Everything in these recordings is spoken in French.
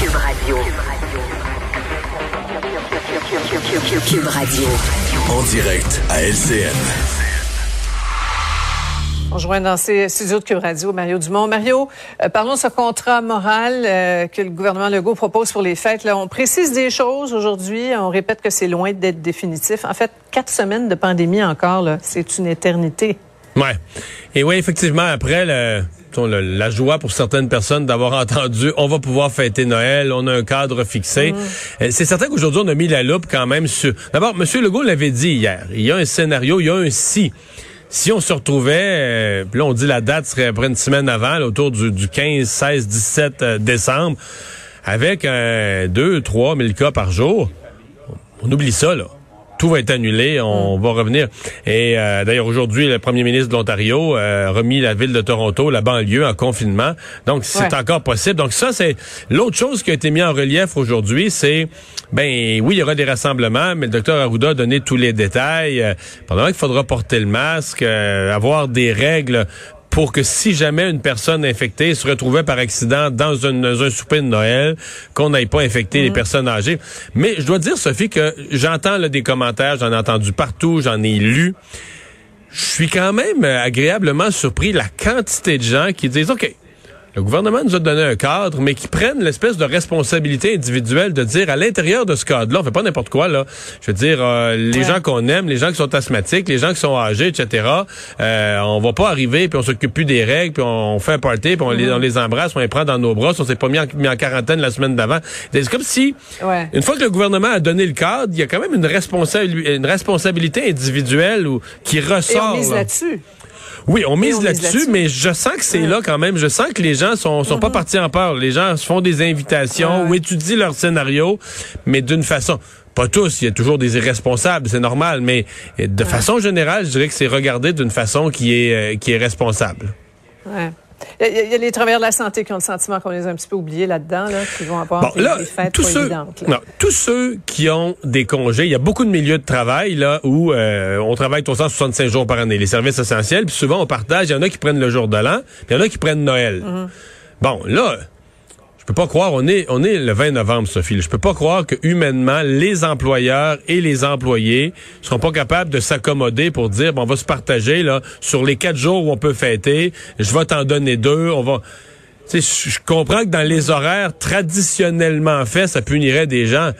Cube Radio. Cube Radio. En direct à LCN. On rejoint dans ces studios de Cube Radio Mario Dumont. Mario, euh, parlons de ce contrat moral euh, que le gouvernement Legault propose pour les fêtes. Là, on précise des choses aujourd'hui. On répète que c'est loin d'être définitif. En fait, quatre semaines de pandémie encore, c'est une éternité. Ouais. Et oui, effectivement, après le, la joie pour certaines personnes d'avoir entendu on va pouvoir fêter Noël, on a un cadre fixé. Mm. Euh, c'est certain qu'aujourd'hui, on a mis la loupe quand même sur... D'abord, M. Legault l'avait dit hier, il y a un scénario, il y a un si si on se retrouvait, euh, là on dit la date serait après une semaine avant, autour du, 15, 16, 17 décembre, avec un 2, 3 000 cas par jour, on oublie ça, là tout va être annulé, on mm. va revenir. Et euh, d'ailleurs, aujourd'hui, le premier ministre de l'Ontario euh, a remis la ville de Toronto, la banlieue, en confinement. Donc, c'est encore possible. Donc, ça, c'est l'autre chose qui a été mis en relief aujourd'hui, c'est, ben oui, il y aura des rassemblements, mais le docteur Arruda a donné tous les détails. Euh, pendant qu'il faudra porter le masque, avoir des règles pour que si jamais une personne infectée se retrouvait par accident dans un, un souper de Noël, qu'on n'aille pas infecter les mhm. personnes âgées. Mais je dois dire, Sophie, que j'entends des commentaires, j'en ai entendu partout, j'en ai lu. Je suis quand même agréablement surpris la quantité de gens qui disent, OK, le gouvernement nous a donné un cadre, mais qui prennent l'espèce de responsabilité individuelle de dire à l'intérieur de ce cadre-là, on fait pas n'importe quoi là. Je veux dire, euh, les gens qu'on aime, les gens qui sont asthmatiques, les gens qui sont âgés, etc. Euh, on va pas arriver puis on s'occupe plus des règles, puis on fait un party, puis on, les, mm-hmm. on les embrasse, on les prend dans nos bras, on s'est pas mis en, mis en, quarantaine la semaine d'avant. C'est comme si, une fois que le gouvernement a donné le cadre, il y a quand même une, responsabilité, une responsabilité individuelle ou, qui ressort. Et on là-dessus. Oui, on mise là-dessus, mais je sens que c'est là quand même. Je sens que les gens sont, sont pas mm-hmm. partis en peur. Les gens se font des invitations ou étudient leur scénario, mais d'une façon pas tous, il y a toujours des irresponsables, c'est normal, mais de façon générale, je dirais que c'est regardé d'une façon qui est euh, qui est responsable. Ouais. Il y, a, les travailleurs de la santé qui ont le sentiment qu'on les a un petit peu oubliés là-dedans, là, qui vont avoir des, fêtes tous ceux, Non, tous ceux qui ont des congés, il y a beaucoup de milieux de travail là où euh, on travaille 365 jours par année, les services essentiels, puis souvent on partage, il y en a qui prennent le jour de l'an, puis il y en a qui prennent Noël. Mm-hmm. Bon, là, je peux pas croire, on est, on est le 20 novembre, Sophie. Je peux pas croire que humainement, les employeurs et les employés seront pas capables de s'accommoder pour dire, bon, on va se partager là sur les quatre jours où on peut fêter. Je vais t'en donner deux. On va. Je comprends que dans les horaires traditionnellement faits, ça punirait des gens.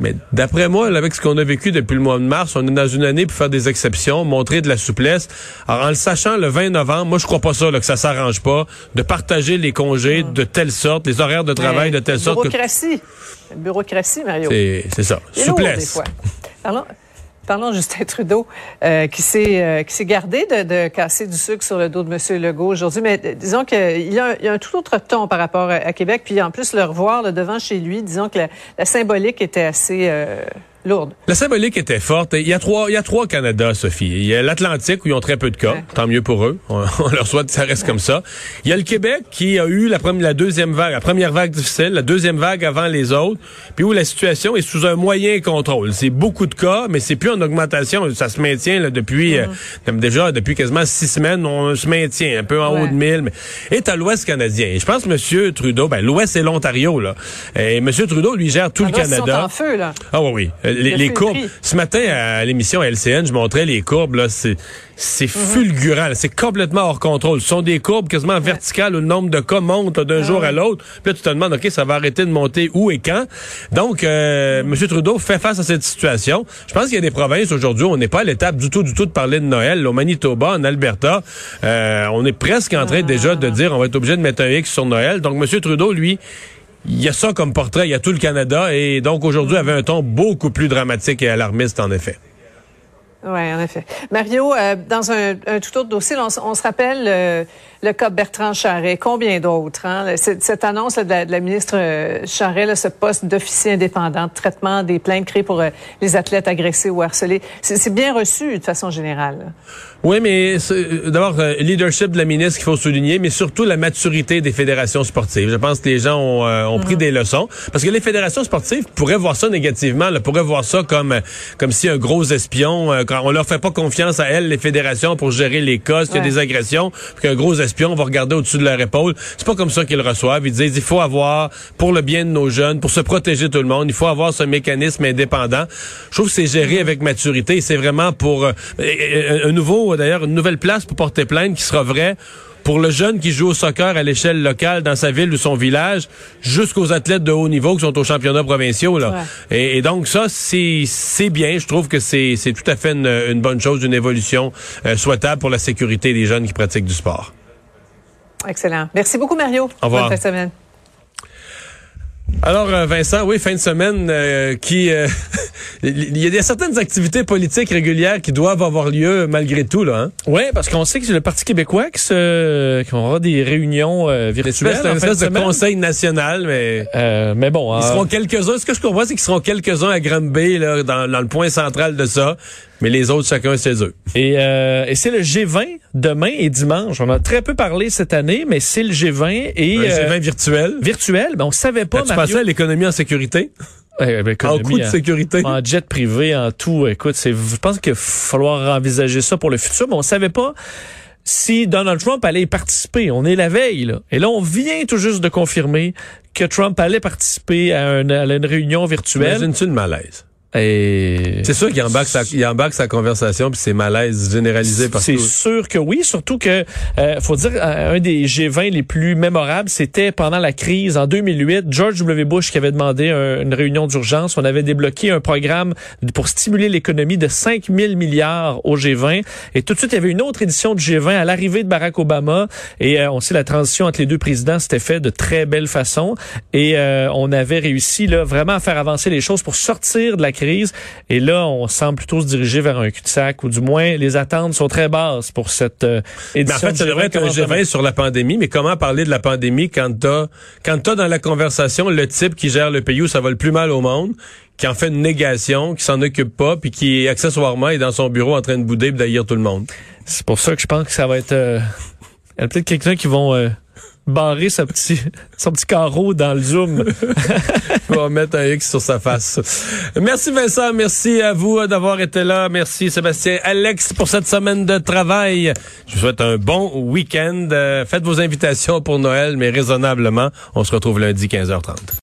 Mais d'après moi, avec ce qu'on a vécu depuis le mois de mars, on est dans une année pour faire des exceptions, montrer de la souplesse. Alors, en le sachant, le 20 novembre, moi, je crois pas ça, là, que ça s'arrange pas, de partager les congés de telle sorte, les horaires de travail de telle sorte. Bureaucratie. Bureaucratie, Mario. C'est ça. souplesse. Parlons Justin Trudeau, euh, qui s'est euh, qui s'est gardé de, de, casser du sucre sur le dos de M. Legault aujourd'hui, mais disons qu'il y, a un tout autre ton par rapport à, Québec, puis en plus le revoir devant chez lui, disons que la, symbolique était assez euh, lourde. La symbolique était forte. Il y a trois, il y a trois Canada, Sophie. Il y a l'Atlantique où ils ont très peu de cas. Tant mieux pour eux. On, leur souhaite que ça reste comme ça. Il y a le Québec qui a eu la, première, la deuxième vague, la première vague difficile, la deuxième vague avant les autres, puis où la situation est sous un moyen contrôle. C'est beaucoup de cas, mais c'est plus en augmentation. Ça se maintient là, depuis euh, mm-hmm. déjà depuis quasiment six semaines. On se maintient un peu en haut de 1000. Mais... Et à l'Ouest canadien. Je pense M. Trudeau, ben l'Ouest c'est l'Ontario là. Et M. Trudeau lui gère tout le Canada. en feu là. Ah oui, oui les, courbes. Ce matin, à l'émission LCN, je montrais les courbes. Là, c'est, c'est mhm. fulgurant. C'est complètement hors contrôle. Ce sont des courbes quasiment verticales où le nombre de cas monte d'un ah jour à l'autre. Puis là, tu te demandes, OK, ça va arrêter de monter où et quand? Donc, euh, M. Trudeau fait face à cette situation. Je pense qu'il y a des provinces aujourd'hui où on n'est pas à l'étape du tout, du tout de parler de Noël. Au Manitoba, en Alberta, euh, on est presque en train déjà de dire on va être obligé de mettre un X sur Noël. Donc, M. Trudeau, lui, il y a ça comme portrait, il y a tout le Canada, et donc aujourd'hui avait un ton beaucoup plus dramatique et alarmiste, en effet. Oui, en effet. Mario, euh, dans un, un, tout autre dossier, on, on se rappelle euh, le cas Bertrand Charret, combien d'autres? Hein? Cette, cette, annonce là, de, la, de, la, ministre euh, Charret, là, ce poste d'officier indépendant de traitement des plaintes créées pour euh, les athlètes agressés ou harcelés, c'est bien reçu de façon générale. Là. Oui, mais d'abord, leadership de la ministre qu'il faut souligner, mais surtout la maturité des fédérations sportives. Je pense que les gens ont, ont pris mm -hmm. des leçons. Parce que les fédérations sportives pourraient voir ça négativement, là, pourraient voir ça comme, comme si un gros espion on leur fait pas confiance à elles, les fédérations, pour gérer les cas, s'il y a des agressions, puis qu'un gros espion va regarder au-dessus de leur épaule. C'est pas comme ça qu'ils reçoivent. Ils disent, il faut avoir, pour le bien de nos jeunes, pour se protéger tout le monde, il faut avoir ce mécanisme indépendant. Je trouve que c'est géré avec maturité. C'est vraiment pour euh, un nouveau, d'ailleurs, une nouvelle place pour porter plainte qui sera vrai pour le jeune qui joue au soccer à l'échelle locale dans sa ville ou son village, jusqu'aux athlètes de haut niveau qui sont aux championnats provinciaux. Là. Ouais. Et, et, donc ça, c'est bien. Je trouve que c'est tout à fait une, une, bonne chose, une évolution euh, souhaitable pour la sécurité des jeunes qui pratiquent du sport. Excellent. Merci beaucoup, Mario. Au revoir. Bonne fin de semaine. Alors, Vincent, oui, fin de semaine euh, qui... Euh, il y a certaines activités politiques régulières qui doivent avoir lieu malgré tout, là. Hein? Oui, parce qu'on sait que c'est le Parti québécois qui, se, qui aura des réunions euh, virtuelles. C'est un espèce de, de conseil national, mais... Euh, mais bon... Ils seront quelques-uns. Ce que je comprends, c'est qu'ils seront quelques-uns à Granby, là, dans, dans le point central de ça. Mais les autres, chacun chez eux. Et, euh, et c'est le G20 demain et dimanche. On a très peu parlé cette année, mais c'est le G20 et... Un G20 virtuel. Virtuel. Ben, on savait pas, Tu pensais à l'économie en sécurité? En coût de sécurité. En, en jet privé, en tout. Écoute, c'est, je pense qu'il va falloir envisager ça pour le futur, mais on savait pas si Donald Trump allait y participer. On est la veille, là. Et là, on vient tout juste de confirmer que Trump allait participer à, un, à une réunion virtuelle. Imagine-tu le malaise? Et... C'est sûr qu'il embarque sa, il embarque sa conversation puis c'est malaise généralisé partout. C'est sûr que oui, surtout que euh, faut dire un des G20 les plus mémorables, c'était pendant la crise en 2008, George W. Bush qui avait demandé un, une réunion d'urgence, on avait débloqué un programme pour stimuler l'économie de 5 000 milliards au G20 et tout de suite il y avait une autre édition du G20 à l'arrivée de Barack Obama. Et euh, on sait la transition entre les deux présidents s'était fait de très belle façon. Et euh, on avait réussi là vraiment à faire avancer les choses pour sortir de la crise crise. Et là, on semble plutôt se diriger vers un cul-de-sac, ou du moins, les attentes sont très basses pour cette euh, édition. Mais en fait, ça devrait être un G20 sur la pandémie, mais comment parler de la pandémie quand t'as, quand t'as dans la conversation le type qui gère le pays où ça va le plus mal au monde, qui en fait une négation, qui s'en occupe pas, puis qui accessoirement est dans son bureau en train de bouder et d'haïr tout le monde? C'est pour ça que je pense que ça va être... Euh, il y a peut-être quelqu'un qui vont... Euh, barrer son petit, son petit carreau dans le zoom. Va mettre un X sur sa face. Merci Vincent, merci à vous d'avoir été là. Merci Sébastien, Alex pour cette semaine de travail. Je vous souhaite un bon week-end. Faites vos invitations pour Noël, mais raisonnablement. On se retrouve lundi 15h30.